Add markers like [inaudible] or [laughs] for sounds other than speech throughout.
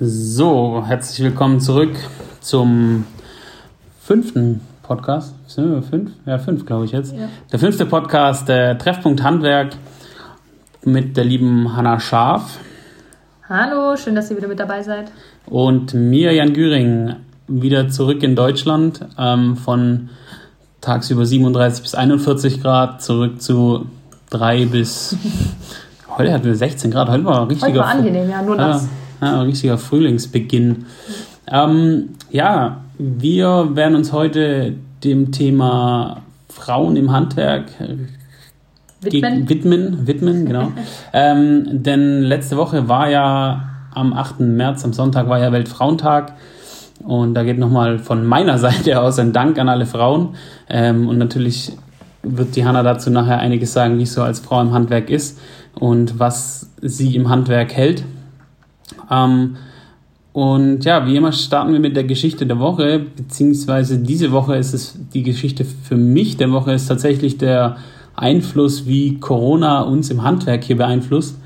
So, herzlich willkommen zurück zum fünften Podcast. Sind wir fünf? Ja, fünf, glaube ich jetzt. Ja. Der fünfte Podcast, der Treffpunkt Handwerk mit der lieben Hanna Scharf. Hallo, schön, dass ihr wieder mit dabei seid. Und mir, Jan Güring, wieder zurück in Deutschland ähm, von tagsüber 37 bis 41 Grad zurück zu 3 bis. [laughs] heute hatten wir 16 Grad, heute war ein richtiger. Heute war angenehm, ja, nur nass. Ja, ja, ein richtiger Frühlingsbeginn. Ähm, ja, wir werden uns heute dem Thema Frauen im Handwerk widmen. Widmen, widmen genau. [laughs] ähm, denn letzte Woche war ja am 8. März, am Sonntag war ja Weltfrauentag. Und da geht nochmal von meiner [laughs] Seite aus ein Dank an alle Frauen. Ähm, und natürlich wird die Hanna dazu nachher einiges sagen, wie es so als Frau im Handwerk ist und was sie im Handwerk hält. Ähm, und ja, wie immer starten wir mit der Geschichte der Woche, beziehungsweise diese Woche ist es die Geschichte für mich der Woche ist tatsächlich der Einfluss, wie Corona uns im Handwerk hier beeinflusst.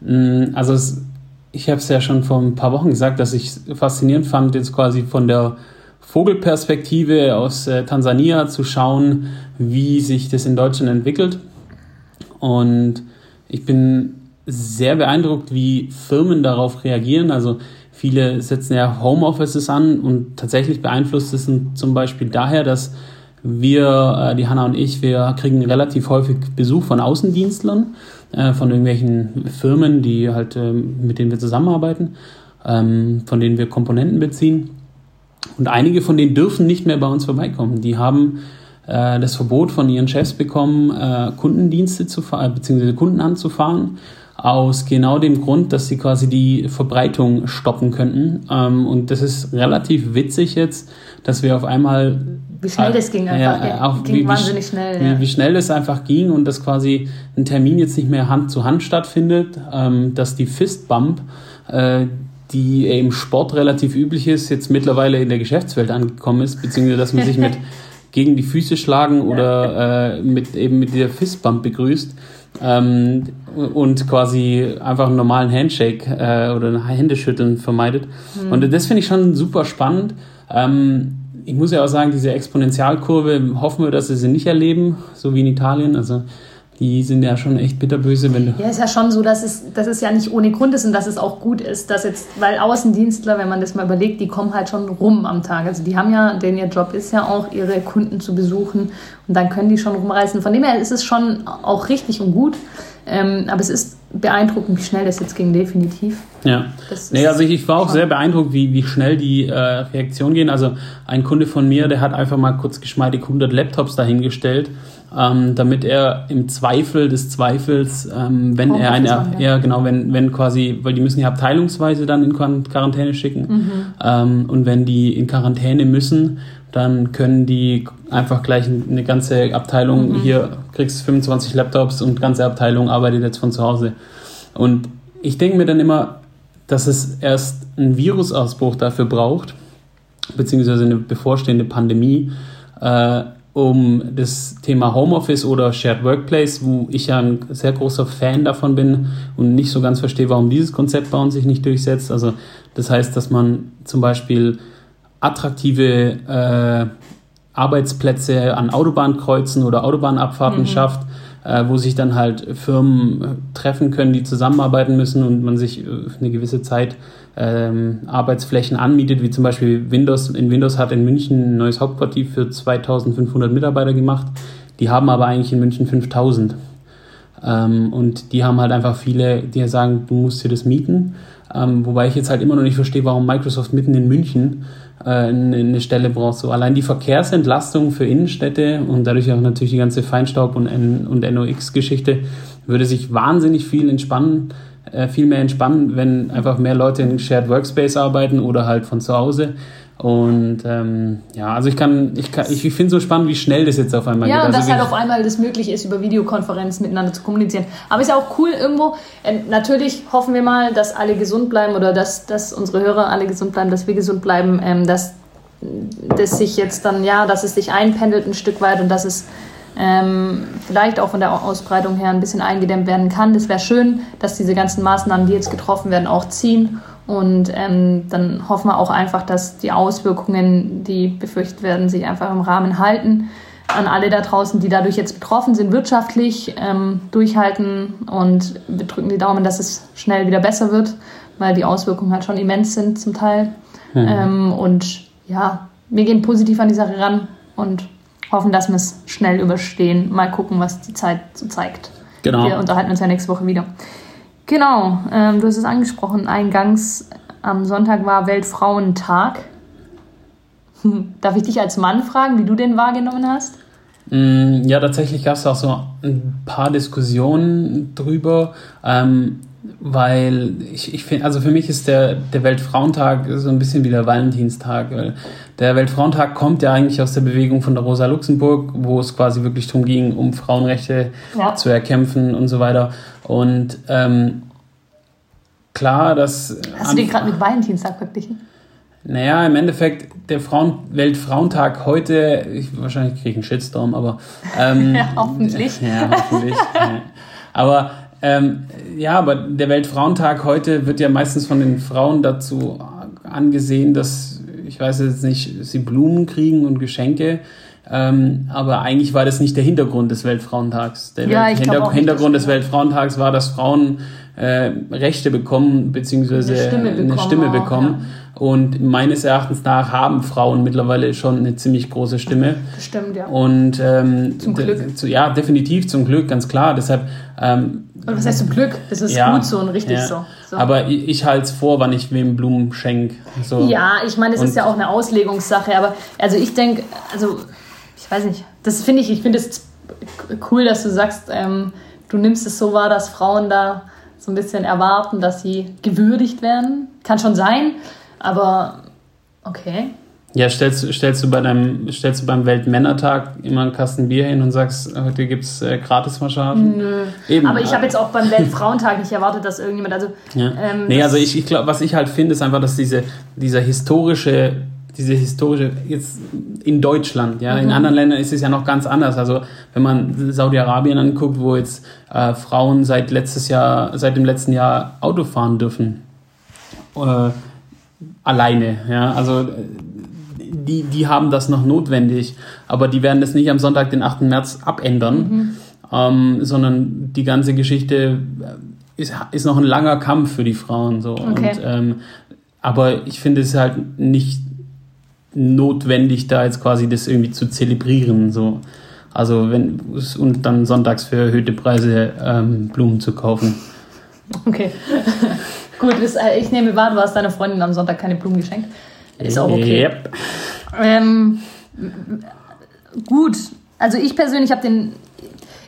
Mm, also es, ich habe es ja schon vor ein paar Wochen gesagt, dass ich faszinierend fand, jetzt quasi von der Vogelperspektive aus äh, Tansania zu schauen, wie sich das in Deutschland entwickelt. Und ich bin sehr beeindruckt, wie Firmen darauf reagieren. Also viele setzen ja Homeoffices an und tatsächlich beeinflusst es zum Beispiel daher, dass wir, äh, die Hanna und ich, wir kriegen relativ häufig Besuch von Außendienstlern, äh, von irgendwelchen Firmen, die halt, äh, mit denen wir zusammenarbeiten, ähm, von denen wir Komponenten beziehen. Und einige von denen dürfen nicht mehr bei uns vorbeikommen. Die haben äh, das Verbot von ihren Chefs bekommen, Kundendienste zu fahren, beziehungsweise Kunden anzufahren aus genau dem Grund, dass sie quasi die Verbreitung stoppen könnten. Ähm, und das ist relativ witzig jetzt, dass wir auf einmal. Wie schnell äh, das ging einfach. Ja, auch ging wie, wahnsinnig schnell. Wie, ja. wie, schnell das einfach ging und dass quasi ein Termin jetzt nicht mehr Hand zu Hand stattfindet, ähm, dass die Fistbump, äh, die im Sport relativ üblich ist, jetzt mittlerweile in der Geschäftswelt angekommen ist, beziehungsweise dass man sich mit [laughs] gegen die Füße schlagen oder äh, mit eben mit dieser Fistbump begrüßt ähm, und quasi einfach einen normalen Handshake äh, oder ein Händeschütteln vermeidet. Mhm. Und das finde ich schon super spannend. Ähm, ich muss ja auch sagen, diese Exponentialkurve hoffen wir, dass wir sie nicht erleben, so wie in Italien. Also die sind ja schon echt bitterböse, wenn du. Ja, ist ja schon so, dass es, dass es ja nicht ohne Grund ist und dass es auch gut ist, dass jetzt, weil Außendienstler, wenn man das mal überlegt, die kommen halt schon rum am Tag. Also die haben ja, denn ihr Job ist ja auch, ihre Kunden zu besuchen und dann können die schon rumreißen. Von dem her ist es schon auch richtig und gut. Ähm, aber es ist beeindruckend, wie schnell das jetzt ging, definitiv. Ja. Nee, also ich, ich war auch sehr beeindruckt, wie, wie schnell die äh, Reaktionen gehen. Also ein Kunde von mir, der hat einfach mal kurz geschmeidig 100 Laptops dahingestellt ähm, damit er im Zweifel des Zweifels, ähm, wenn er eine, ja. ja genau, wenn, wenn quasi, weil die müssen ja abteilungsweise dann in Quarantäne schicken mhm. ähm, und wenn die in Quarantäne müssen, dann können die einfach gleich eine ganze Abteilung, mhm. hier kriegst 25 Laptops und ganze Abteilung arbeitet jetzt von zu Hause. Und ich denke mir dann immer, dass es erst einen Virusausbruch dafür braucht, beziehungsweise eine bevorstehende Pandemie, äh, um das Thema Homeoffice oder Shared Workplace, wo ich ja ein sehr großer Fan davon bin und nicht so ganz verstehe, warum dieses Konzept bei uns sich nicht durchsetzt. Also das heißt, dass man zum Beispiel attraktive äh, Arbeitsplätze an Autobahnkreuzen oder Autobahnabfahrten mhm. schafft, äh, wo sich dann halt Firmen treffen können, die zusammenarbeiten müssen und man sich äh, eine gewisse Zeit ähm, Arbeitsflächen anmietet, wie zum Beispiel Windows. In Windows hat in München ein neues Hauptquartier für 2500 Mitarbeiter gemacht. Die haben aber eigentlich in München 5000. Ähm, und die haben halt einfach viele, die sagen, du musst dir das mieten. Ähm, wobei ich jetzt halt immer noch nicht verstehe, warum Microsoft mitten in München äh, eine Stelle braucht. So allein die Verkehrsentlastung für Innenstädte und dadurch auch natürlich die ganze Feinstaub- und, und NOx-Geschichte würde sich wahnsinnig viel entspannen äh, viel mehr entspannen, wenn einfach mehr Leute in Shared Workspace arbeiten oder halt von zu Hause. Und ähm, ja, also ich kann, ich kann, ich finde so spannend, wie schnell das jetzt auf einmal ja, geht. Ja, und also dass halt auf einmal das möglich ist, über Videokonferenzen miteinander zu kommunizieren. Aber ist ja auch cool irgendwo. Äh, natürlich hoffen wir mal, dass alle gesund bleiben oder dass, dass unsere Hörer alle gesund bleiben, dass wir gesund bleiben, ähm, dass das sich jetzt dann, ja, dass es sich einpendelt ein Stück weit und dass es ähm, vielleicht auch von der Ausbreitung her ein bisschen eingedämmt werden kann. Das wäre schön, dass diese ganzen Maßnahmen, die jetzt getroffen werden, auch ziehen Und ähm, dann hoffen wir auch einfach, dass die Auswirkungen, die befürchtet werden, sich einfach im Rahmen halten. An alle da draußen, die dadurch jetzt betroffen sind, wirtschaftlich ähm, durchhalten und wir drücken die Daumen, dass es schnell wieder besser wird, weil die Auswirkungen halt schon immens sind zum Teil. Mhm. Und ja, wir gehen positiv an die Sache ran und hoffen, dass wir es schnell überstehen. Mal gucken, was die Zeit so zeigt. Genau. Wir unterhalten uns ja nächste Woche wieder. Genau, ähm, du hast es angesprochen, eingangs am Sonntag war Weltfrauentag. [laughs] Darf ich dich als Mann fragen, wie du den wahrgenommen hast? Mm, ja, tatsächlich gab es auch so ein paar Diskussionen drüber, ähm, weil ich, ich finde, also für mich ist der, der Weltfrauentag so ein bisschen wie der Valentinstag. Weil der Weltfrauentag kommt ja eigentlich aus der Bewegung von der Rosa Luxemburg, wo es quasi wirklich darum ging, um Frauenrechte ja. zu erkämpfen und so weiter. Und ähm, klar, dass. Hast du den gerade mit Valentinstag verglichen? Naja, im Endeffekt, der Frauen Weltfrauentag heute, ich, wahrscheinlich kriege ich einen Shitstorm, aber. Ähm, [laughs] ja, hoffentlich. Ja, hoffentlich. ja. Aber ähm, ja, aber der Weltfrauentag heute wird ja meistens von den Frauen dazu angesehen, dass, ich weiß jetzt nicht, sie Blumen kriegen und Geschenke. Ähm, aber eigentlich war das nicht der Hintergrund des Weltfrauentags. Der ja, Welt Hinter Hintergrund des Weltfrauentags war, dass Frauen äh, Rechte bekommen, beziehungsweise eine Stimme bekommen. Eine Stimme bekommen. Auch, ja. Und meines Erachtens nach haben Frauen mittlerweile schon eine ziemlich große Stimme. Stimmt, ja. Und ähm, zum Glück. Zu, ja, definitiv zum Glück, ganz klar. Deshalb. Ähm, und was heißt zum Glück? Das ist ja, gut so und richtig ja. so. so. Aber ich, ich halte es vor, wann ich wem Blumen schenke. So. Ja, ich meine, es ist ja auch eine Auslegungssache. Aber also ich denke, also ich weiß nicht, das finde ich, ich finde es cool, dass du sagst, ähm, du nimmst es so wahr, dass Frauen da so ein bisschen erwarten, dass sie gewürdigt werden. Kann schon sein. Aber okay. Ja, stellst, stellst, du bei deinem, stellst du beim Weltmännertag immer einen Kasten Bier hin und sagst, heute gibt es äh, Gratismassagen? Nö. Eben. Aber ich habe jetzt auch beim Weltfrauentag nicht erwartet, dass irgendjemand. Also, ja. ähm, nee, also ich, ich glaube, was ich halt finde, ist einfach, dass diese, dieser historische, diese historische, jetzt in Deutschland, ja, mhm. in anderen Ländern ist es ja noch ganz anders. Also wenn man Saudi-Arabien anguckt, wo jetzt äh, Frauen seit letztes Jahr, seit dem letzten Jahr Auto fahren dürfen. Äh, alleine. Ja? Also die, die haben das noch notwendig, aber die werden das nicht am Sonntag, den 8. März, abändern, mhm. ähm, sondern die ganze Geschichte ist, ist noch ein langer Kampf für die Frauen. So. Okay. Und, ähm, aber ich finde es halt nicht notwendig, da jetzt quasi das irgendwie zu zelebrieren. So. Also wenn und dann sonntags für erhöhte Preise ähm, Blumen zu kaufen. Okay. [laughs] Gut, das, äh, ich nehme wahr, du hast deiner Freundin am Sonntag keine Blumen geschenkt. Ist auch okay. Yep. Ähm, gut, also ich persönlich habe den.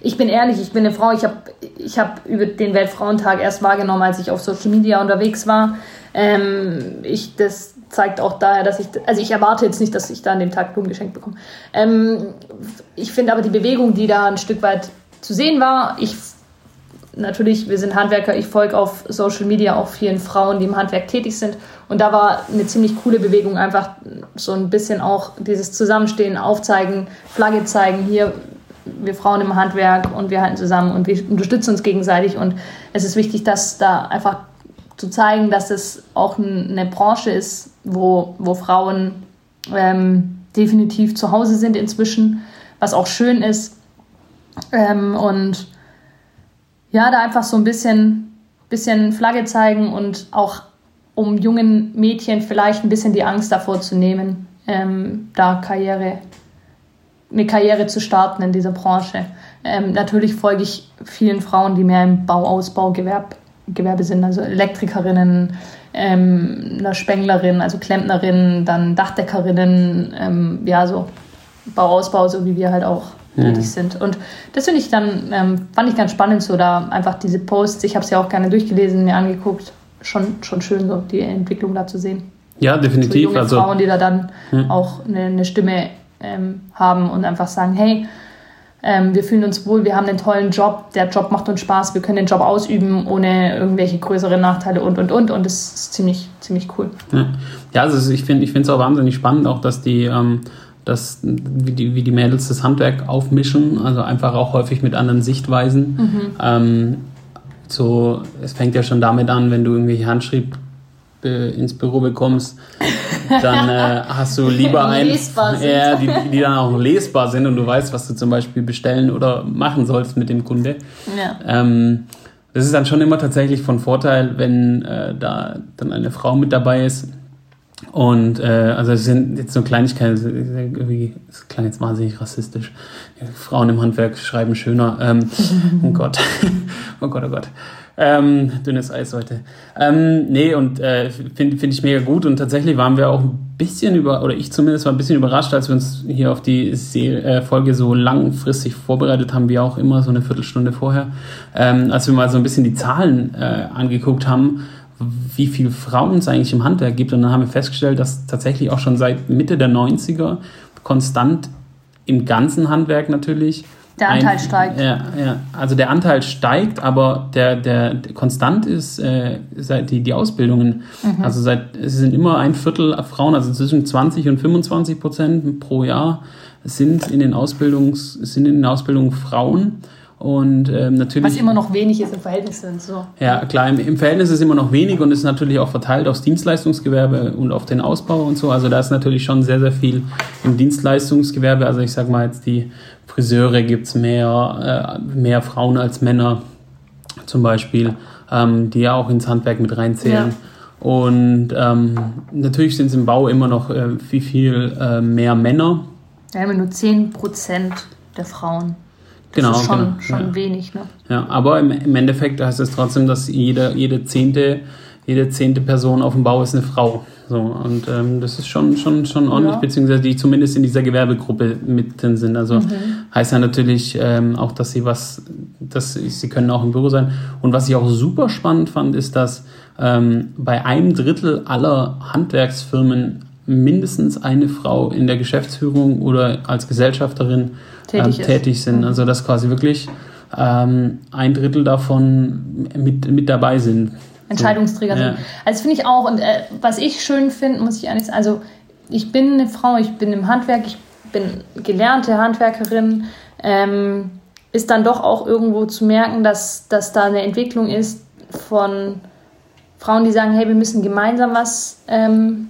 Ich bin ehrlich, ich bin eine Frau. Ich habe ich hab über den Weltfrauentag erst wahrgenommen, als ich auf Social Media unterwegs war. Ähm, ich, das zeigt auch daher, dass ich. Also ich erwarte jetzt nicht, dass ich da an dem Tag Blumen geschenkt bekomme. Ähm, ich finde aber die Bewegung, die da ein Stück weit zu sehen war, ich natürlich, wir sind Handwerker, ich folge auf Social Media auch vielen Frauen, die im Handwerk tätig sind. Und da war eine ziemlich coole Bewegung, einfach so ein bisschen auch dieses Zusammenstehen, aufzeigen, Flagge zeigen, hier, wir Frauen im Handwerk und wir halten zusammen und wir unterstützen uns gegenseitig. Und es ist wichtig, dass da einfach zu zeigen, dass es auch eine Branche ist, wo, wo Frauen ähm, definitiv zu Hause sind inzwischen, was auch schön ist. Ähm, und ja, da einfach so ein bisschen, bisschen Flagge zeigen und auch um jungen Mädchen vielleicht ein bisschen die Angst davor zu nehmen, ähm, da Karriere, eine Karriere zu starten in dieser Branche. Ähm, natürlich folge ich vielen Frauen, die mehr im Bauausbaugewerbe Gewerbe sind, also Elektrikerinnen, ähm, eine Spenglerin, also Klempnerinnen, dann Dachdeckerinnen, ähm, ja, so Bauausbau, so wie wir halt auch tätig mhm. sind. Und das finde ich dann, ähm, fand ich ganz spannend, so da einfach diese Posts, ich habe es ja auch gerne durchgelesen, mir angeguckt, schon, schon schön, so die Entwicklung da zu sehen. Ja, definitiv. So junge also, Frauen, die da dann hm. auch eine, eine Stimme ähm, haben und einfach sagen, hey, ähm, wir fühlen uns wohl, wir haben einen tollen Job, der Job macht uns Spaß, wir können den Job ausüben ohne irgendwelche größeren Nachteile und und und und das ist ziemlich, ziemlich cool. Ja, ja also ich finde es auch wahnsinnig spannend, auch dass die ähm, dass, wie, die, wie die Mädels das Handwerk aufmischen, also einfach auch häufig mit anderen Sichtweisen. Mhm. Ähm, so, es fängt ja schon damit an, wenn du irgendwelche Handschrieb äh, ins Büro bekommst, dann äh, [laughs] hast du lieber ein, ja, die, die dann auch lesbar sind und du weißt, was du zum Beispiel bestellen oder machen sollst mit dem Kunde. Ja. Ähm, das ist dann schon immer tatsächlich von Vorteil, wenn äh, da dann eine Frau mit dabei ist. Und äh, also es sind jetzt so Kleinigkeiten, irgendwie, das klang jetzt wahnsinnig rassistisch. Frauen im Handwerk schreiben schöner. Ähm, oh [laughs] Gott, [laughs] oh Gott, oh Gott. Ähm, dünnes Eis heute. Ähm, nee, und äh, finde find ich mega gut. Und tatsächlich waren wir auch ein bisschen über, oder ich zumindest war ein bisschen überrascht, als wir uns hier auf die äh, Folge so langfristig vorbereitet haben, wie auch immer, so eine Viertelstunde vorher. Ähm, als wir mal so ein bisschen die Zahlen äh, angeguckt haben, wie viele Frauen es eigentlich im Handwerk gibt. Und dann haben wir festgestellt, dass tatsächlich auch schon seit Mitte der 90er konstant im ganzen Handwerk natürlich der Anteil ein, steigt. Ja, ja, also der Anteil steigt, aber der, der, der konstant ist äh, seit die, die Ausbildungen. Mhm. Also seit es sind immer ein Viertel Frauen, also zwischen 20 und 25 Prozent pro Jahr sind in den Ausbildungs sind in den Ausbildungen Frauen. Und ähm, natürlich. Was immer noch wenig ist im Verhältnis sind. So. Ja, klar, im, im Verhältnis ist immer noch wenig und ist natürlich auch verteilt aufs Dienstleistungsgewerbe und auf den Ausbau und so. Also da ist natürlich schon sehr, sehr viel im Dienstleistungsgewerbe. Also ich sag mal jetzt die Friseure gibt es mehr, äh, mehr Frauen als Männer zum Beispiel, ähm, die ja auch ins Handwerk mit reinzählen. Ja. Und ähm, natürlich sind es im Bau immer noch äh, viel, viel äh, mehr Männer. Wir haben nur 10% der Frauen. Genau, ist schon, genau, schon ja. wenig. Ne? Ja, aber im, im Endeffekt heißt es trotzdem, dass jede, jede, zehnte, jede zehnte Person auf dem Bau ist eine Frau. So, und ähm, das ist schon, schon, schon ordentlich, ja. beziehungsweise die zumindest in dieser Gewerbegruppe mit drin sind. Also mhm. heißt ja natürlich ähm, auch, dass sie was, dass sie können auch im Büro sein. Und was ich auch super spannend fand, ist, dass ähm, bei einem Drittel aller Handwerksfirmen mindestens eine Frau in der Geschäftsführung oder als Gesellschafterin tätig, ähm, tätig sind. Mhm. Also dass quasi wirklich ähm, ein Drittel davon mit, mit dabei sind. Entscheidungsträger sind. Also finde ich auch, und äh, was ich schön finde, muss ich ehrlich sagen, also ich bin eine Frau, ich bin im Handwerk, ich bin gelernte Handwerkerin, ähm, ist dann doch auch irgendwo zu merken, dass, dass da eine Entwicklung ist von Frauen, die sagen, hey, wir müssen gemeinsam was ähm,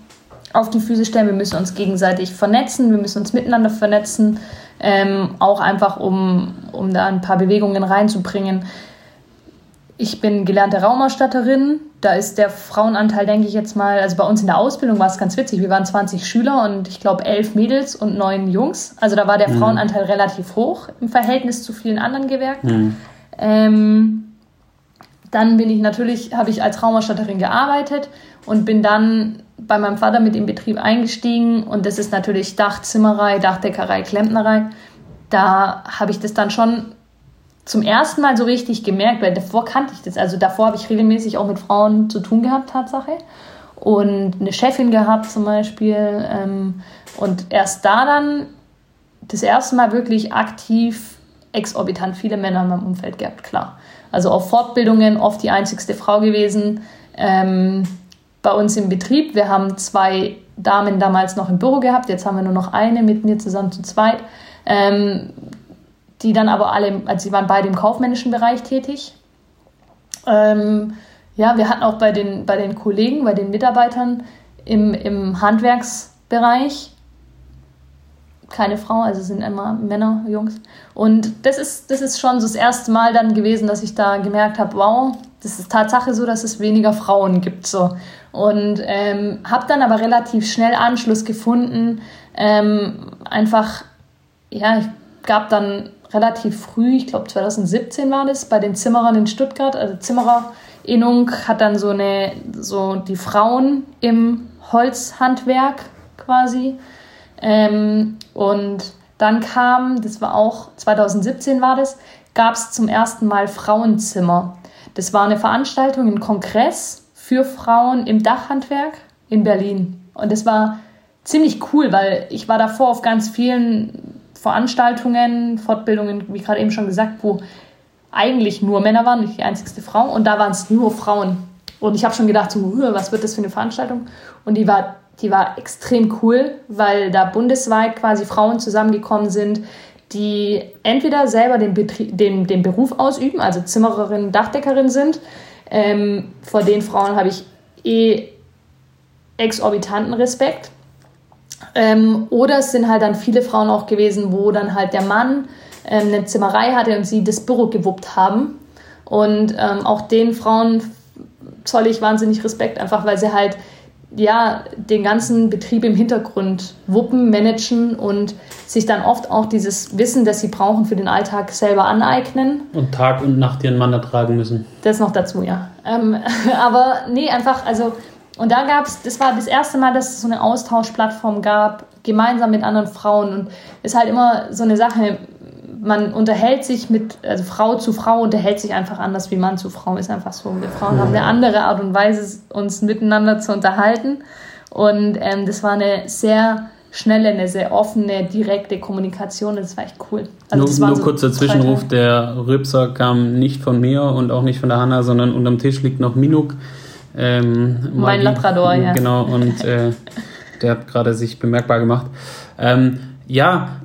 auf die Füße stellen, wir müssen uns gegenseitig vernetzen, wir müssen uns miteinander vernetzen, ähm, auch einfach um, um da ein paar Bewegungen reinzubringen. Ich bin gelernte Raumausstatterin. Da ist der Frauenanteil, denke ich jetzt mal, also bei uns in der Ausbildung war es ganz witzig. Wir waren 20 Schüler und ich glaube elf Mädels und neun Jungs. Also da war der mhm. Frauenanteil relativ hoch im Verhältnis zu vielen anderen Gewerken. Mhm. Ähm, dann bin ich natürlich, habe ich als Raumausstatterin gearbeitet und bin dann bei meinem Vater mit im Betrieb eingestiegen. Und das ist natürlich Dachzimmerei, Dachdeckerei, Klempnerei. Da habe ich das dann schon zum ersten Mal so richtig gemerkt, weil davor kannte ich das. Also davor habe ich regelmäßig auch mit Frauen zu tun gehabt, Tatsache. Und eine Chefin gehabt zum Beispiel. Ähm, und erst da dann das erste Mal wirklich aktiv exorbitant viele Männer in meinem Umfeld gehabt, klar. Also auf Fortbildungen oft die einzigste Frau gewesen. Ähm, bei uns im Betrieb. Wir haben zwei Damen damals noch im Büro gehabt, jetzt haben wir nur noch eine mit mir zusammen zu zweit. Ähm, die dann aber alle, also sie waren beide im kaufmännischen Bereich tätig. Ähm, ja, wir hatten auch bei den, bei den Kollegen, bei den Mitarbeitern im, im Handwerksbereich keine Frau, also sind immer Männer, Jungs. Und das ist, das ist schon so das erste Mal dann gewesen, dass ich da gemerkt habe, wow, das ist Tatsache so, dass es weniger Frauen gibt. So. Und ähm, habe dann aber relativ schnell Anschluss gefunden. Ähm, einfach, ja, ich gab dann relativ früh, ich glaube 2017 war das, bei den Zimmerern in Stuttgart, also Zimmererinnung hat dann so eine, so die Frauen im Holzhandwerk quasi. Ähm, und dann kam, das war auch 2017 war das, gab es zum ersten Mal Frauenzimmer. Das war eine Veranstaltung, ein Kongress für Frauen im Dachhandwerk in Berlin. Und das war ziemlich cool, weil ich war davor auf ganz vielen Veranstaltungen, Fortbildungen, wie gerade eben schon gesagt, wo eigentlich nur Männer waren, nicht die einzigste Frau. Und da waren es nur Frauen. Und ich habe schon gedacht, so, was wird das für eine Veranstaltung? Und die war, die war extrem cool, weil da bundesweit quasi Frauen zusammengekommen sind, die entweder selber den, Betrieb, den, den Beruf ausüben, also Zimmererin, Dachdeckerin sind. Ähm, vor den Frauen habe ich eh exorbitanten Respekt. Ähm, oder es sind halt dann viele Frauen auch gewesen, wo dann halt der Mann ähm, eine Zimmerei hatte und sie das Büro gewuppt haben. Und ähm, auch den Frauen zolle ich wahnsinnig Respekt, einfach weil sie halt ja, den ganzen Betrieb im Hintergrund wuppen, managen und sich dann oft auch dieses Wissen, das sie brauchen für den Alltag, selber aneignen. Und Tag und Nacht ihren Mann ertragen müssen. Das noch dazu, ja. Ähm, [laughs] aber nee, einfach, also, und da gab es, das war das erste Mal, dass es so eine Austauschplattform gab, gemeinsam mit anderen Frauen. Und ist halt immer so eine Sache, man unterhält sich mit, also Frau zu Frau unterhält sich einfach anders wie Mann zu Frau, ist einfach so. Wir Frauen haben eine andere Art und Weise, uns miteinander zu unterhalten. Und ähm, das war eine sehr schnelle, eine sehr offene, direkte Kommunikation. Das war echt cool. Also nur nur so kurzer Zwischenruf, der Rübser kam nicht von mir und auch nicht von der Hanna, sondern unterm Tisch liegt noch Minuk. Ähm, mein Labrador, ja. Genau, und äh, der hat gerade sich bemerkbar gemacht. Ähm, ja,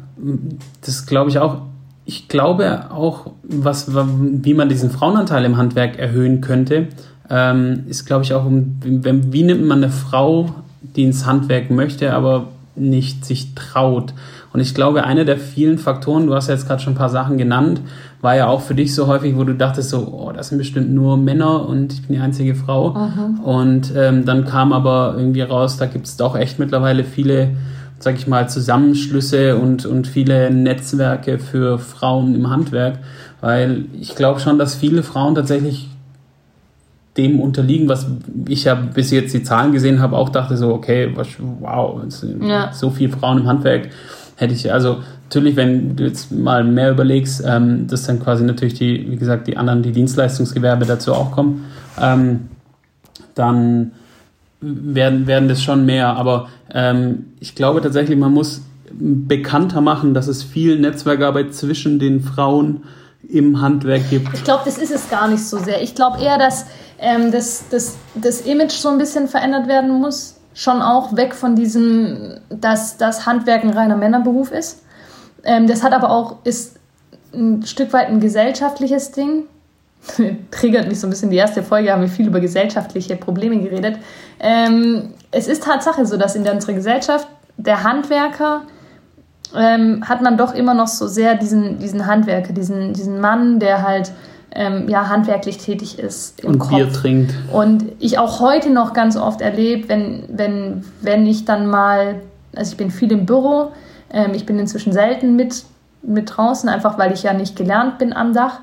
das glaube ich auch ich glaube auch, was, wie man diesen Frauenanteil im Handwerk erhöhen könnte, ähm, ist, glaube ich, auch, wie, wie nimmt man eine Frau, die ins Handwerk möchte, aber nicht sich traut. Und ich glaube, einer der vielen Faktoren, du hast ja jetzt gerade schon ein paar Sachen genannt, war ja auch für dich so häufig, wo du dachtest so, oh, das sind bestimmt nur Männer und ich bin die einzige Frau. Mhm. Und ähm, dann kam aber irgendwie raus, da gibt es doch echt mittlerweile viele sag ich mal, Zusammenschlüsse und, und viele Netzwerke für Frauen im Handwerk, weil ich glaube schon, dass viele Frauen tatsächlich dem unterliegen, was ich ja bis jetzt die Zahlen gesehen habe, auch dachte so, okay, wow, ja. so viele Frauen im Handwerk hätte ich, also natürlich, wenn du jetzt mal mehr überlegst, ähm, dass dann quasi natürlich die, wie gesagt, die anderen, die Dienstleistungsgewerbe dazu auch kommen, ähm, dann werden, werden das schon mehr. Aber ähm, ich glaube tatsächlich, man muss bekannter machen, dass es viel Netzwerkarbeit zwischen den Frauen im Handwerk gibt. Ich glaube, das ist es gar nicht so sehr. Ich glaube eher, dass ähm, das, das, das Image so ein bisschen verändert werden muss. Schon auch weg von diesem, dass das Handwerk ein reiner Männerberuf ist. Ähm, das hat aber auch, ist ein Stück weit ein gesellschaftliches Ding. [laughs] triggert mich so ein bisschen. Die erste Folge haben wir viel über gesellschaftliche Probleme geredet. Ähm, es ist Tatsache so, dass in unserer Gesellschaft der Handwerker ähm, hat man doch immer noch so sehr diesen, diesen Handwerker, diesen, diesen Mann, der halt ähm, ja, handwerklich tätig ist. und Kopf. Bier trinkt. Und ich auch heute noch ganz oft erlebe, wenn, wenn, wenn ich dann mal, also ich bin viel im Büro, ähm, ich bin inzwischen selten mit, mit draußen, einfach weil ich ja nicht gelernt bin am Dach.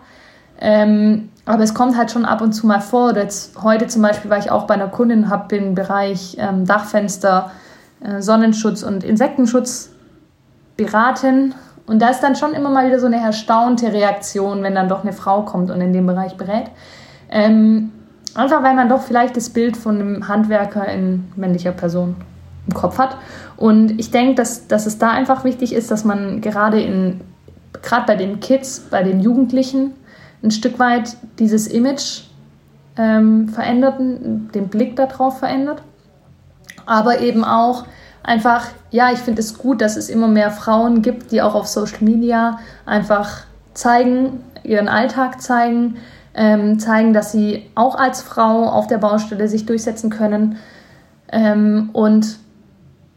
Ähm, aber es kommt halt schon ab und zu mal vor. Jetzt, heute zum Beispiel war ich auch bei einer Kundin, habe den Bereich ähm, Dachfenster, äh, Sonnenschutz und Insektenschutz beraten. Und da ist dann schon immer mal wieder so eine erstaunte Reaktion, wenn dann doch eine Frau kommt und in dem Bereich berät. Ähm, einfach weil man doch vielleicht das Bild von einem Handwerker in männlicher Person im Kopf hat. Und ich denke, dass, dass es da einfach wichtig ist, dass man gerade in, gerade bei den Kids, bei den Jugendlichen, ein Stück weit dieses Image ähm, verändert, den Blick darauf verändert. Aber eben auch einfach, ja, ich finde es gut, dass es immer mehr Frauen gibt, die auch auf Social Media einfach zeigen, ihren Alltag zeigen, ähm, zeigen, dass sie auch als Frau auf der Baustelle sich durchsetzen können. Ähm, und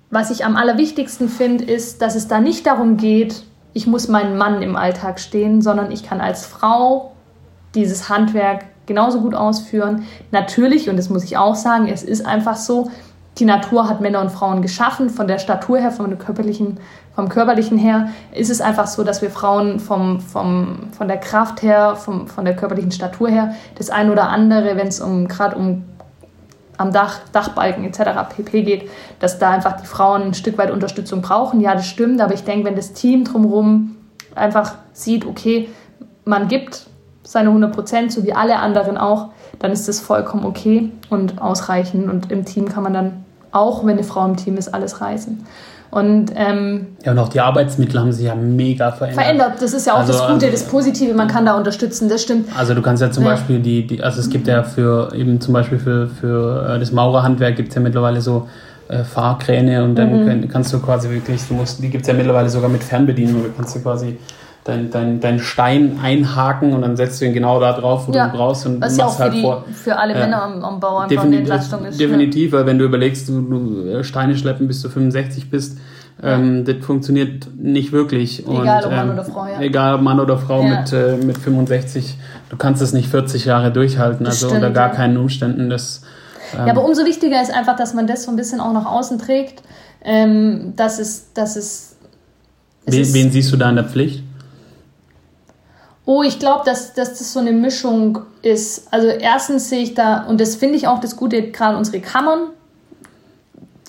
was ich am allerwichtigsten finde, ist, dass es da nicht darum geht, ich muss meinen Mann im Alltag stehen, sondern ich kann als Frau dieses Handwerk genauso gut ausführen. Natürlich, und das muss ich auch sagen, es ist einfach so, die Natur hat Männer und Frauen geschaffen, von der Statur her, der körperlichen, vom körperlichen her, ist es einfach so, dass wir Frauen vom, vom, von der Kraft her, vom, von der körperlichen Statur her, das ein oder andere, wenn es um gerade um am Dach, Dachbalken etc. pp geht, dass da einfach die Frauen ein Stück weit Unterstützung brauchen. Ja, das stimmt, aber ich denke, wenn das Team drumherum einfach sieht, okay, man gibt seine 100 Prozent, so wie alle anderen auch, dann ist das vollkommen okay und ausreichend. Und im Team kann man dann, auch wenn eine Frau im Team ist, alles reißen. Und, ähm, ja, und auch die Arbeitsmittel haben sich ja mega verändert. Verändert, das ist ja auch also, das Gute, das Positive, man kann da unterstützen, das stimmt. Also du kannst ja zum ja. Beispiel die, die, also es gibt ja für eben zum Beispiel für, für äh, das Maurerhandwerk gibt es ja mittlerweile so äh, Fahrkräne und dann mhm. kannst du quasi wirklich, du musst, die gibt es ja mittlerweile sogar mit Fernbedienung, kannst du quasi dein, dein, dein Stein einhaken und dann setzt du ihn genau da drauf, wo Ja, du ihn brauchst und Was ja auch machst für, halt die, vor. für alle. Männer am, am Bau einfach eine Definitiv, Entlastung ist. definitiv weil wenn du überlegst, du, du äh, Steine schleppen bis du 65 bist, ähm, das funktioniert nicht wirklich. Egal, und, ob Mann ähm, oder Frau, ja. Egal ob Mann oder Frau Ja. mit, äh, mit 65, du kannst es nicht 40 Jahre durchhalten, Das also stimmt, unter gar ja. keinen Umständen. Das, ähm, Ja, aber umso wichtiger ist einfach, dass man das so ein bisschen auch nach außen trägt. Ähm, dass es, dass es, es wen, ist- wen siehst du da in der Pflicht? Oh, ich glaube, dass, dass das so eine Mischung ist. Also erstens sehe ich da, und das finde ich auch das Gute, gerade unsere Kammern,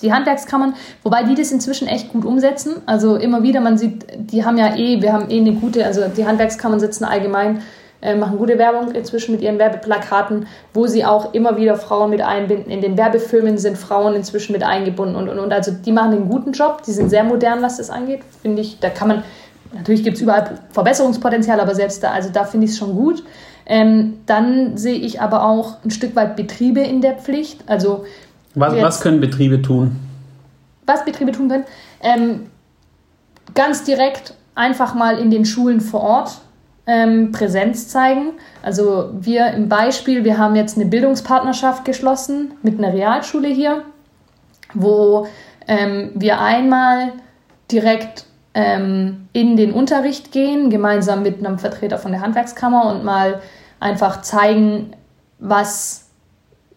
die Handwerkskammern, wobei die das inzwischen echt gut umsetzen. Also immer wieder, man sieht, die haben ja eh, wir haben eh eine gute, also die Handwerkskammern sitzen allgemein, äh, machen gute Werbung inzwischen mit ihren Werbeplakaten, wo sie auch immer wieder Frauen mit einbinden. In den Werbefilmen sind Frauen inzwischen mit eingebunden und, und, und. Also die machen einen guten Job, die sind sehr modern, was das angeht, finde ich. Da kann man, natürlich gibt es überall Verbesserungspotenzial, aber selbst da, also da finde ich es schon gut. Ähm, dann sehe ich aber auch ein Stück weit Betriebe in der Pflicht. Also Was, Jetzt- was können Betriebe tun? was Betriebe tun können. Ähm, ganz direkt einfach mal in den Schulen vor Ort ähm, Präsenz zeigen. Also wir im Beispiel, wir haben jetzt eine Bildungspartnerschaft geschlossen mit einer Realschule hier, wo ähm, wir einmal direkt ähm, in den Unterricht gehen, gemeinsam mit einem Vertreter von der Handwerkskammer und mal einfach zeigen, was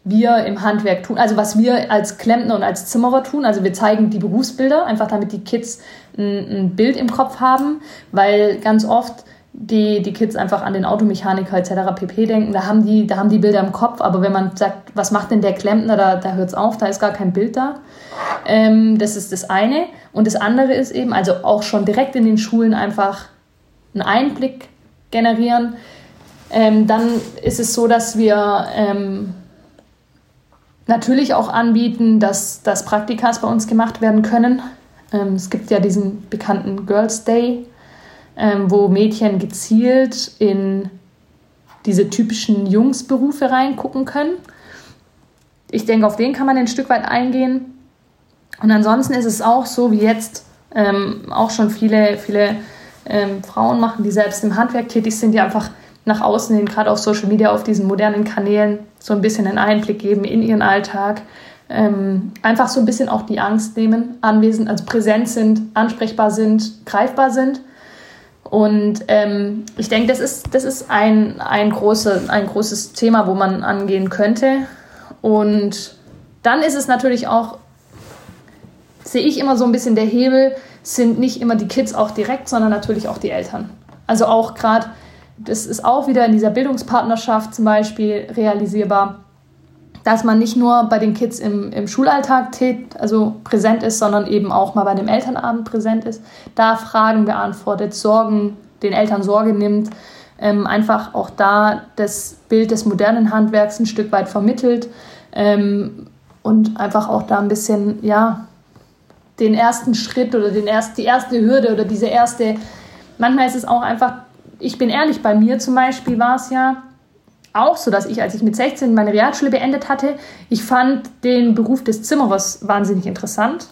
wir im Handwerk tun, also was wir als Klempner und als Zimmerer tun. Also wir zeigen die Berufsbilder, einfach damit die Kids ein, ein Bild im Kopf haben, weil ganz oft die, die Kids einfach an den Automechaniker etc. pp. denken, da haben, die, da haben die Bilder im Kopf, aber wenn man sagt, was macht denn der Klempner, da, da hört es auf, da ist gar kein Bild da. Ähm, das ist das eine. Und das andere ist eben, also auch schon direkt in den Schulen einfach einen Einblick generieren. Ähm, dann ist es so, dass wir ähm, natürlich auch anbieten, dass, dass Praktikas bei uns gemacht werden können. Ähm, es gibt ja diesen bekannten Girls Day, ähm, wo Mädchen gezielt in diese typischen Jungsberufe reingucken können. Ich denke, auf den kann man ein Stück weit eingehen. Und ansonsten ist es auch so wie jetzt ähm, auch schon viele, viele ähm, Frauen machen, die selbst im Handwerk tätig sind, die einfach nach außen hin, gerade auf Social Media, auf diesen modernen Kanälen, so ein bisschen einen Einblick geben in ihren Alltag. Ähm, einfach so ein bisschen auch die Angst nehmen, anwesend, also präsent sind, ansprechbar sind, greifbar sind. Und ähm, ich denke, das ist, das ist ein, ein, große, ein großes Thema, wo man angehen könnte. Und dann ist es natürlich auch, sehe ich immer so ein bisschen der Hebel, sind nicht immer die Kids auch direkt, sondern natürlich auch die Eltern. Also auch gerade, das ist auch wieder in dieser Bildungspartnerschaft zum Beispiel realisierbar, dass man nicht nur bei den Kids im, im Schulalltag tät, also präsent ist, sondern eben auch mal bei dem Elternabend präsent ist, da Fragen beantwortet, Sorgen, den Eltern Sorge nimmt, ähm, einfach auch da das Bild des modernen Handwerks ein Stück weit vermittelt ähm, und einfach auch da ein bisschen, ja, den ersten Schritt oder den erst, die erste Hürde oder diese erste, manchmal ist es auch einfach, ich bin ehrlich, bei mir zum Beispiel war es ja, auch so, dass ich, als ich mit 16 meine Realschule beendet hatte, ich fand den Beruf des Zimmerers wahnsinnig interessant.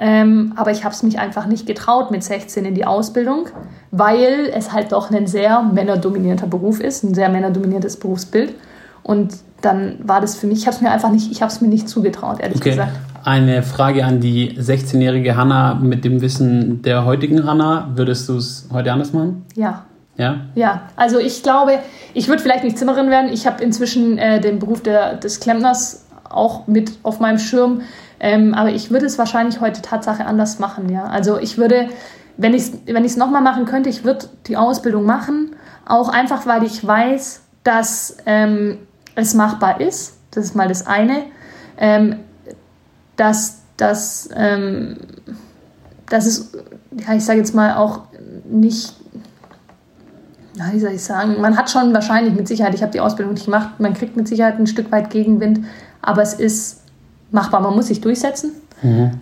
Ähm, aber ich habe es mich einfach nicht getraut mit 16 in die Ausbildung, weil es halt doch ein sehr männerdominierter Beruf ist, ein sehr männerdominiertes Berufsbild. Und dann war das für mich, ich habe es mir einfach nicht, ich habe es mir nicht zugetraut, ehrlich Okay. gesagt. Eine Frage an die 16-jährige Hanna mit dem Wissen der heutigen Hanna. Würdest du es heute anders machen? Ja, Ja? Ja, also ich glaube, ich würde vielleicht nicht Zimmerin werden. Ich habe inzwischen äh, den Beruf der, des Klempners auch mit auf meinem Schirm. Ähm, aber ich würde es wahrscheinlich heute Tatsache anders machen, ja. Also ich würde, wenn ich es wenn nochmal machen könnte, ich würde die Ausbildung machen. Auch einfach, weil ich weiß, dass ähm, es machbar ist. Das ist mal das eine. Ähm, dass, dass, ähm, dass es, ja, ich sage jetzt mal auch nicht ja, wie soll ich sagen, man hat schon wahrscheinlich mit Sicherheit, ich habe die Ausbildung nicht gemacht, man kriegt mit Sicherheit ein Stück weit Gegenwind, aber es ist machbar, man muss sich durchsetzen.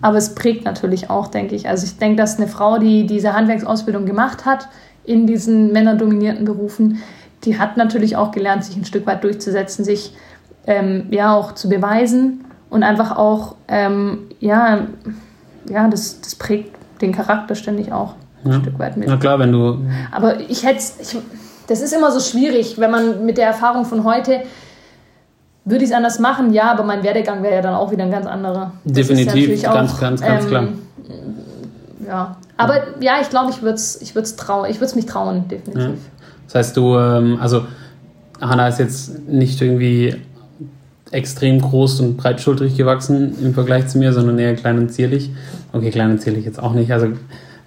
Aber es prägt natürlich auch, denke ich. Also ich denke, dass eine Frau, die diese Handwerksausbildung gemacht hat in diesen männerdominierten Berufen, die hat natürlich auch gelernt, sich ein Stück weit durchzusetzen, sich ähm, ja auch zu beweisen und einfach auch, ähm, ja, ja das, das prägt den Charakter ständig auch. Ein ja. Stück weit mit. Na klar, wenn du. Aber ich hätte ich, das ist immer so schwierig, wenn man mit der Erfahrung von heute würde ich es anders machen, ja, aber mein Werdegang wäre ja dann auch wieder ein ganz anderer. Das Definitiv, ganz, auch, ganz, ganz ähm, klar. Ja, aber ja, ich glaube, ich würde es ich es mich trauen, definitiv. Ja. Das heißt, du, ähm, also Hanna ist jetzt nicht irgendwie extrem groß und breitschultrig gewachsen im Vergleich zu mir, sondern eher klein und zierlich. Okay, klein und zierlich jetzt auch nicht. Also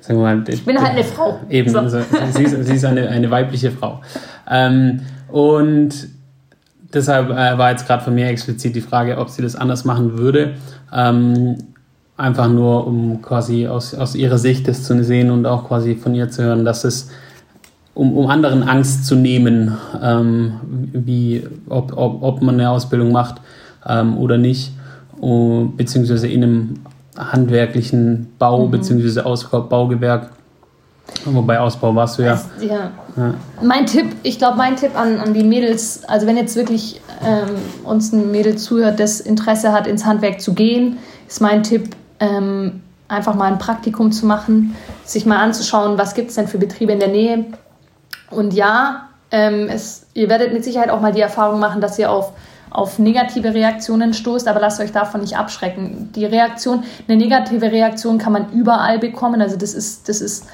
mal, ich bin halt eine Frau. Eben, so. sie, ist, sie ist eine, eine weibliche Frau. Ähm, und deshalb äh, war jetzt gerade von mir explizit die Frage, ob sie das anders machen würde. Ähm, einfach nur, um quasi aus, aus ihrer Sicht das zu sehen und auch quasi von ihr zu hören, dass es um, um anderen Angst zu nehmen, ähm, wie, ob, ob, ob man eine Ausbildung macht ähm, oder nicht, uh, beziehungsweise in einem handwerklichen Bau, mhm. beziehungsweise Ausbau, Baugewerk. Wobei Ausbau warst du ja. Also, ja. ja. Mein Tipp, ich glaube, mein Tipp an, an die Mädels, also wenn jetzt wirklich ähm, uns ein Mädel zuhört, das Interesse hat, ins Handwerk zu gehen, ist mein Tipp, ähm, einfach mal ein Praktikum zu machen, sich mal anzuschauen, was gibt es denn für Betriebe in der Nähe, und ja, ähm, es, ihr werdet mit Sicherheit auch mal die Erfahrung machen, dass ihr auf, auf negative Reaktionen stoßt, aber lasst euch davon nicht abschrecken. Die Reaktion, eine negative Reaktion kann man überall bekommen. Also das ist, das ist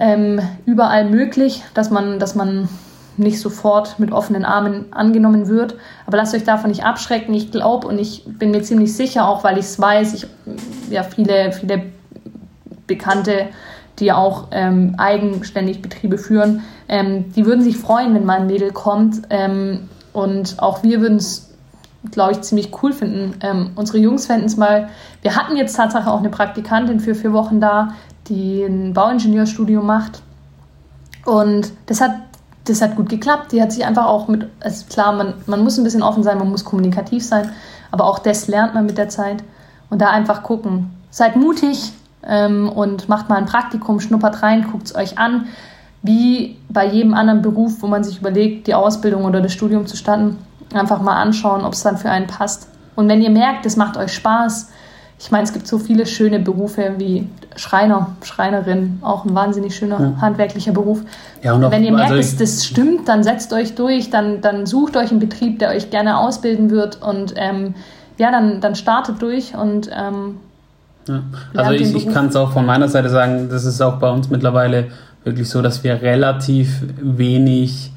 ähm, überall möglich, dass man, dass man nicht sofort mit offenen Armen angenommen wird. Aber lasst euch davon nicht abschrecken. Ich glaube und ich bin mir ziemlich sicher, auch weil ich es weiß, ich ja viele, viele Bekannte die auch ähm, eigenständig Betriebe führen, ähm, die würden sich freuen, wenn mal ein Mädel kommt. Ähm, und auch wir würden es, glaube ich, ziemlich cool finden. Ähm, unsere Jungs fänden es mal. Wir hatten jetzt Tatsache auch eine Praktikantin für vier Wochen da, die ein Bauingenieurstudium macht. Und das hat, das hat gut geklappt. Die hat sich einfach auch mit, also klar, man, man muss ein bisschen offen sein, man muss kommunikativ sein, aber auch das lernt man mit der Zeit. Und da einfach gucken. Seid mutig, ähm, und macht mal ein Praktikum, schnuppert rein, guckt es euch an. Wie bei jedem anderen Beruf, wo man sich überlegt, die Ausbildung oder das Studium zu starten, einfach mal anschauen, ob es dann für einen passt. Und wenn ihr merkt, es macht euch Spaß, ich meine, es gibt so viele schöne Berufe wie Schreiner, Schreinerin, auch ein wahnsinnig schöner ja. handwerklicher Beruf. Ja, und auch, wenn ihr merkt, also dass das stimmt, dann setzt euch durch, dann, dann sucht euch einen Betrieb, der euch gerne ausbilden wird und ähm, ja, dann, dann startet durch und ähm, ja. Also ich, ich kann es auch von meiner Seite sagen, das ist auch bei uns mittlerweile wirklich so, dass wir relativ wenig,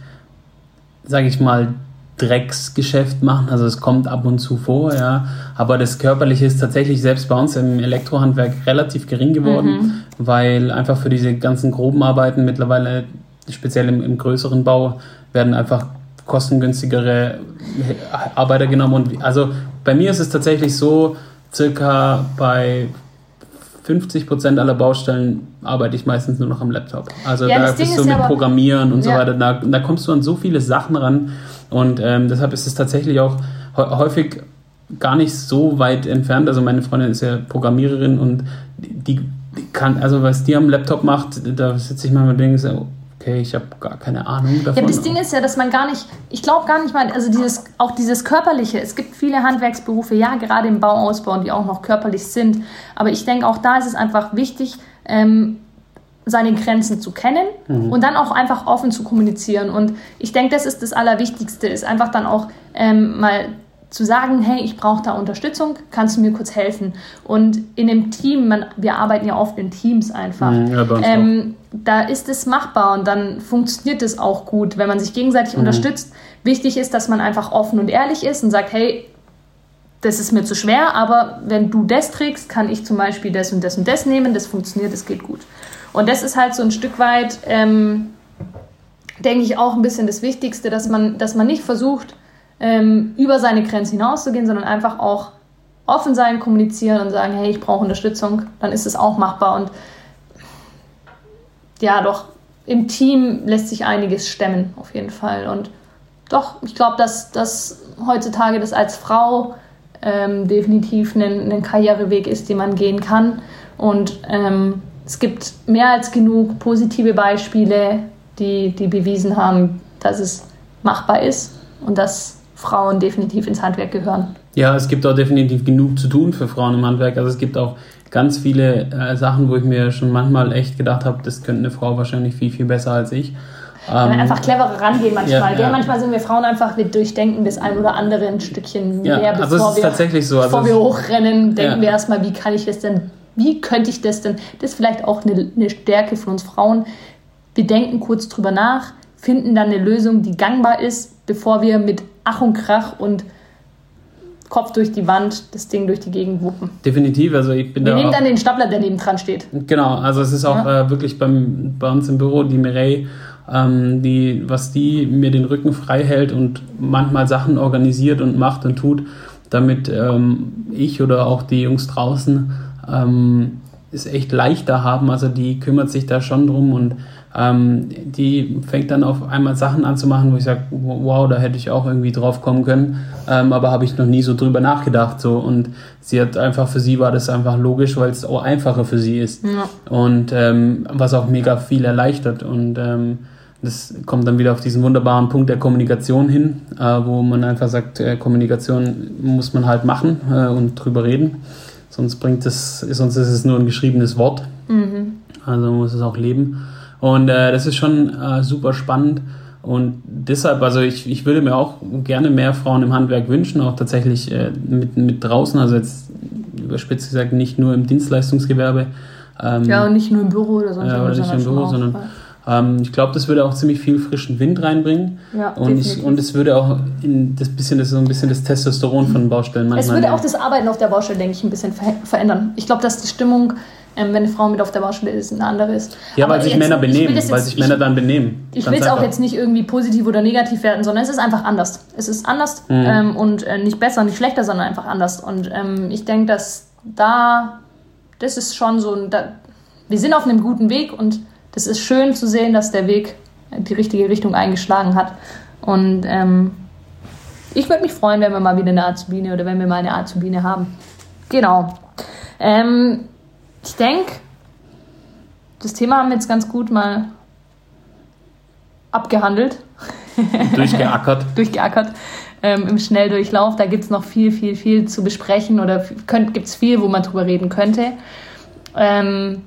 sage ich mal, Drecksgeschäft machen. Also es kommt ab und zu vor, ja. Aber das Körperliche ist tatsächlich selbst bei uns im Elektrohandwerk relativ gering geworden, mhm. weil einfach für diese ganzen groben Arbeiten mittlerweile, speziell im, im größeren Bau, werden einfach kostengünstigere Arbeiter genommen. Und also bei mir ist es tatsächlich so, circa bei 50 Prozent aller Baustellen arbeite ich meistens nur noch am Laptop. Also ja, da bist du mit Programmieren und ja. so weiter. Da, da kommst du an so viele Sachen ran. Und ähm, deshalb ist es tatsächlich auch häufig gar nicht so weit entfernt. Also meine Freundin ist ja Programmiererin und die, die kann, also was die am Laptop macht, da sitze ich manchmal und denke so, okay, ich habe gar keine Ahnung davon. Ja, das Ding ist ja, dass man gar nicht, ich glaube gar nicht mal, also dieses, auch dieses Körperliche, es gibt viele Handwerksberufe, ja, gerade im Bauausbau, die auch noch körperlich sind, aber ich denke, auch da ist es einfach wichtig, ähm, seine Grenzen zu kennen mhm. und dann auch einfach offen zu kommunizieren. Und ich denke, das ist das Allerwichtigste, ist einfach dann auch ähm, mal zu sagen, hey, ich brauche da Unterstützung, kannst du mir kurz helfen? Und in dem Team, man, wir arbeiten ja oft in Teams einfach, mhm, ja, ähm, da ist es machbar und dann funktioniert es auch gut, wenn man sich gegenseitig mhm. unterstützt. Wichtig ist, dass man einfach offen und ehrlich ist und sagt, hey, das ist mir zu schwer, aber wenn du das trägst, kann ich zum Beispiel das und das und das nehmen, das funktioniert, das geht gut. Und das ist halt so ein Stück weit, ähm, denke ich, auch ein bisschen das Wichtigste, dass man, dass man nicht versucht, ähm, über seine Grenzen hinauszugehen, sondern einfach auch offen sein, kommunizieren und sagen, hey, ich brauche Unterstützung, dann ist es auch machbar. Und ja, doch, im Team lässt sich einiges stemmen, auf jeden Fall. Und doch, ich glaube, dass, dass heutzutage das als Frau ähm, definitiv ein, Karriereweg ist, den man gehen kann. Und ähm, es gibt mehr als genug positive Beispiele, die, die bewiesen haben, dass es machbar ist und dass Frauen definitiv ins Handwerk gehören. Ja, es gibt auch definitiv genug zu tun für Frauen im Handwerk. Also es gibt auch ganz viele äh, Sachen, wo ich mir schon manchmal echt gedacht habe, das könnte eine Frau wahrscheinlich viel, viel besser als ich. Ähm, einfach cleverer rangehen manchmal. ja, ja. Manchmal sind wir Frauen einfach, wir durchdenken das ein oder andere ein Stückchen Ja, mehr, also bevor, ist wir, tatsächlich so. Also bevor wir hochrennen, denken Ja. wir erstmal, wie kann ich das denn, wie könnte ich das denn, das ist vielleicht auch eine, eine Stärke von uns Frauen. Wir denken kurz drüber nach, finden dann eine Lösung, die gangbar ist, bevor wir mit Ach und Krach und Kopf durch die Wand das Ding durch die Gegend wuppen. definitiv, also ich bin Wir da nehmen auch- dann den Stapler, der neben dran steht. Genau, also es ist auch äh, wirklich beim, bei uns im Büro die Mireille, ähm, die, was die mir den Rücken frei hält und manchmal Sachen organisiert und macht und tut, damit ähm, ich oder auch die Jungs draußen ähm, es echt leichter haben. Also die kümmert sich da schon drum und ähm, die fängt dann auf einmal Sachen an zu machen, wo ich sage, wow, da hätte ich auch irgendwie drauf kommen können, ähm, aber habe ich noch nie so drüber nachgedacht. So. Und sie hat einfach, für sie war das einfach logisch, weil es auch einfacher für sie ist. Ja. Und ähm, was auch mega viel erleichtert. Und ähm, das kommt dann wieder auf diesen wunderbaren Punkt der Kommunikation hin, äh, wo man einfach sagt, äh, Kommunikation muss man halt machen äh, und drüber reden. Sonst bringt es, sonst ist es nur ein geschriebenes Wort. Also man muss es auch leben. Und äh, das ist schon äh, super spannend. Und deshalb, also ich, ich würde mir auch gerne mehr Frauen im Handwerk wünschen, auch tatsächlich äh, mit, mit draußen, also jetzt überspitzt gesagt nicht nur im Dienstleistungsgewerbe. Ähm, Ja, und nicht nur im Büro oder sonst ja, oder nicht im Büro, sondern ähm, ich glaube, das würde auch ziemlich viel frischen Wind reinbringen. Ja, und, definitiv. und es würde auch in das bisschen, das so ein bisschen das Testosteron von Baustellen manchmal. Es würde auch das Arbeiten auf der Baustelle, denke ich, ein bisschen ver verändern. Ich glaube, dass die Stimmung, ähm, wenn eine Frau mit auf der Baustelle ist, eine andere ist. ja, weil Aber sich jetzt- Männer benehmen, das weil jetzt- sich Männer ich, dann benehmen. Ich will es auch jetzt nicht irgendwie positiv oder negativ werden, sondern es ist einfach anders. Es ist anders Mhm. ähm, und äh, nicht besser, nicht schlechter, sondern einfach anders. Und ähm, ich denke, dass da, das ist schon so ein, da, wir sind auf einem guten Weg und das ist schön zu sehen, dass der Weg die richtige Richtung eingeschlagen hat. Und ähm, ich würde mich freuen, wenn wir mal wieder eine Azubine oder wenn wir mal eine Azubine haben. Genau. Ähm, ich denke, das Thema haben wir jetzt ganz gut mal abgehandelt, [laughs] durchgeackert. durchgeackert ähm, im Schnelldurchlauf. Da gibt es noch viel, viel, viel zu besprechen oder gibt es viel, wo man drüber reden könnte. Ähm,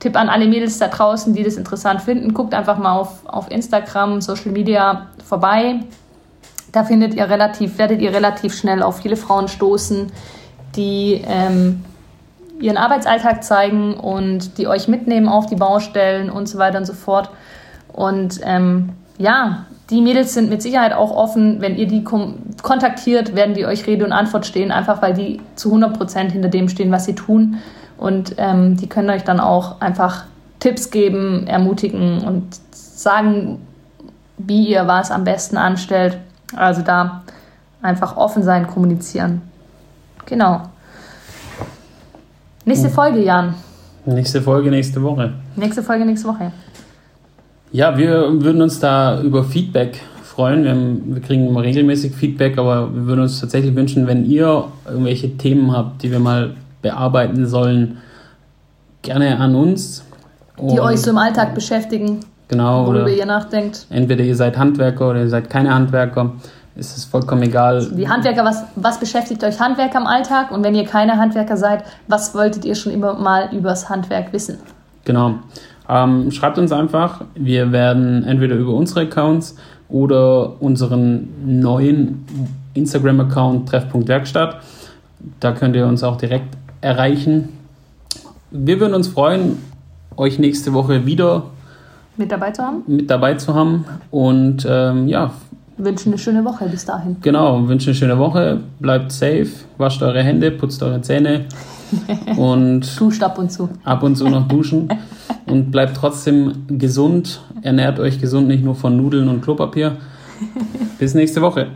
Tipp an alle Mädels da draußen, die das interessant finden, guckt einfach mal auf, auf Instagram, Social Media vorbei. Da findet ihr relativ, werdet ihr relativ schnell auf viele Frauen stoßen, die ähm, ihren Arbeitsalltag zeigen und die euch mitnehmen auf die Baustellen und so weiter und so fort. Und ähm, ja, die Mädels sind mit Sicherheit auch offen. Wenn ihr die kontaktiert, werden die euch Rede und Antwort stehen, einfach weil die zu 100% hinter dem stehen, was sie tun. Und ähm, die können euch dann auch einfach Tipps geben, ermutigen und sagen, wie ihr was am besten anstellt. Also da einfach offen sein, kommunizieren. Genau. Nächste Folge, Jan. Nächste Folge nächste Woche. Nächste Folge nächste Woche. Ja, wir würden uns da über Feedback freuen. Wir, haben, wir kriegen immer regelmäßig Feedback, aber wir würden uns tatsächlich wünschen, wenn ihr irgendwelche Themen habt, die wir mal bearbeiten sollen, gerne an uns. Die euch so im Alltag beschäftigen, genau worüber ihr nachdenkt. entweder ihr seid Handwerker oder ihr seid keine Handwerker. Ist es vollkommen egal. Die Handwerker, was, was beschäftigt euch Handwerker im Alltag? Und wenn ihr keine Handwerker seid, was wolltet ihr schon immer mal übers Handwerk wissen? Genau. Ähm, schreibt uns einfach. Wir werden entweder über unsere Accounts oder unseren neuen Instagram-Account Treffpunkt Werkstatt. Da könnt ihr uns auch direkt erreichen. Wir würden uns freuen, euch nächste Woche wieder Mit dabei zu haben? mit dabei zu haben. Und ähm, ja, Wünschen eine schöne Woche bis dahin. genau, wünsche eine schöne Woche. Bleibt safe, wascht eure Hände, putzt eure Zähne [laughs] und Duscht ab und zu. ab und zu noch duschen [laughs] und bleibt trotzdem gesund. Ernährt euch gesund, nicht nur von Nudeln und Klopapier. Bis nächste Woche.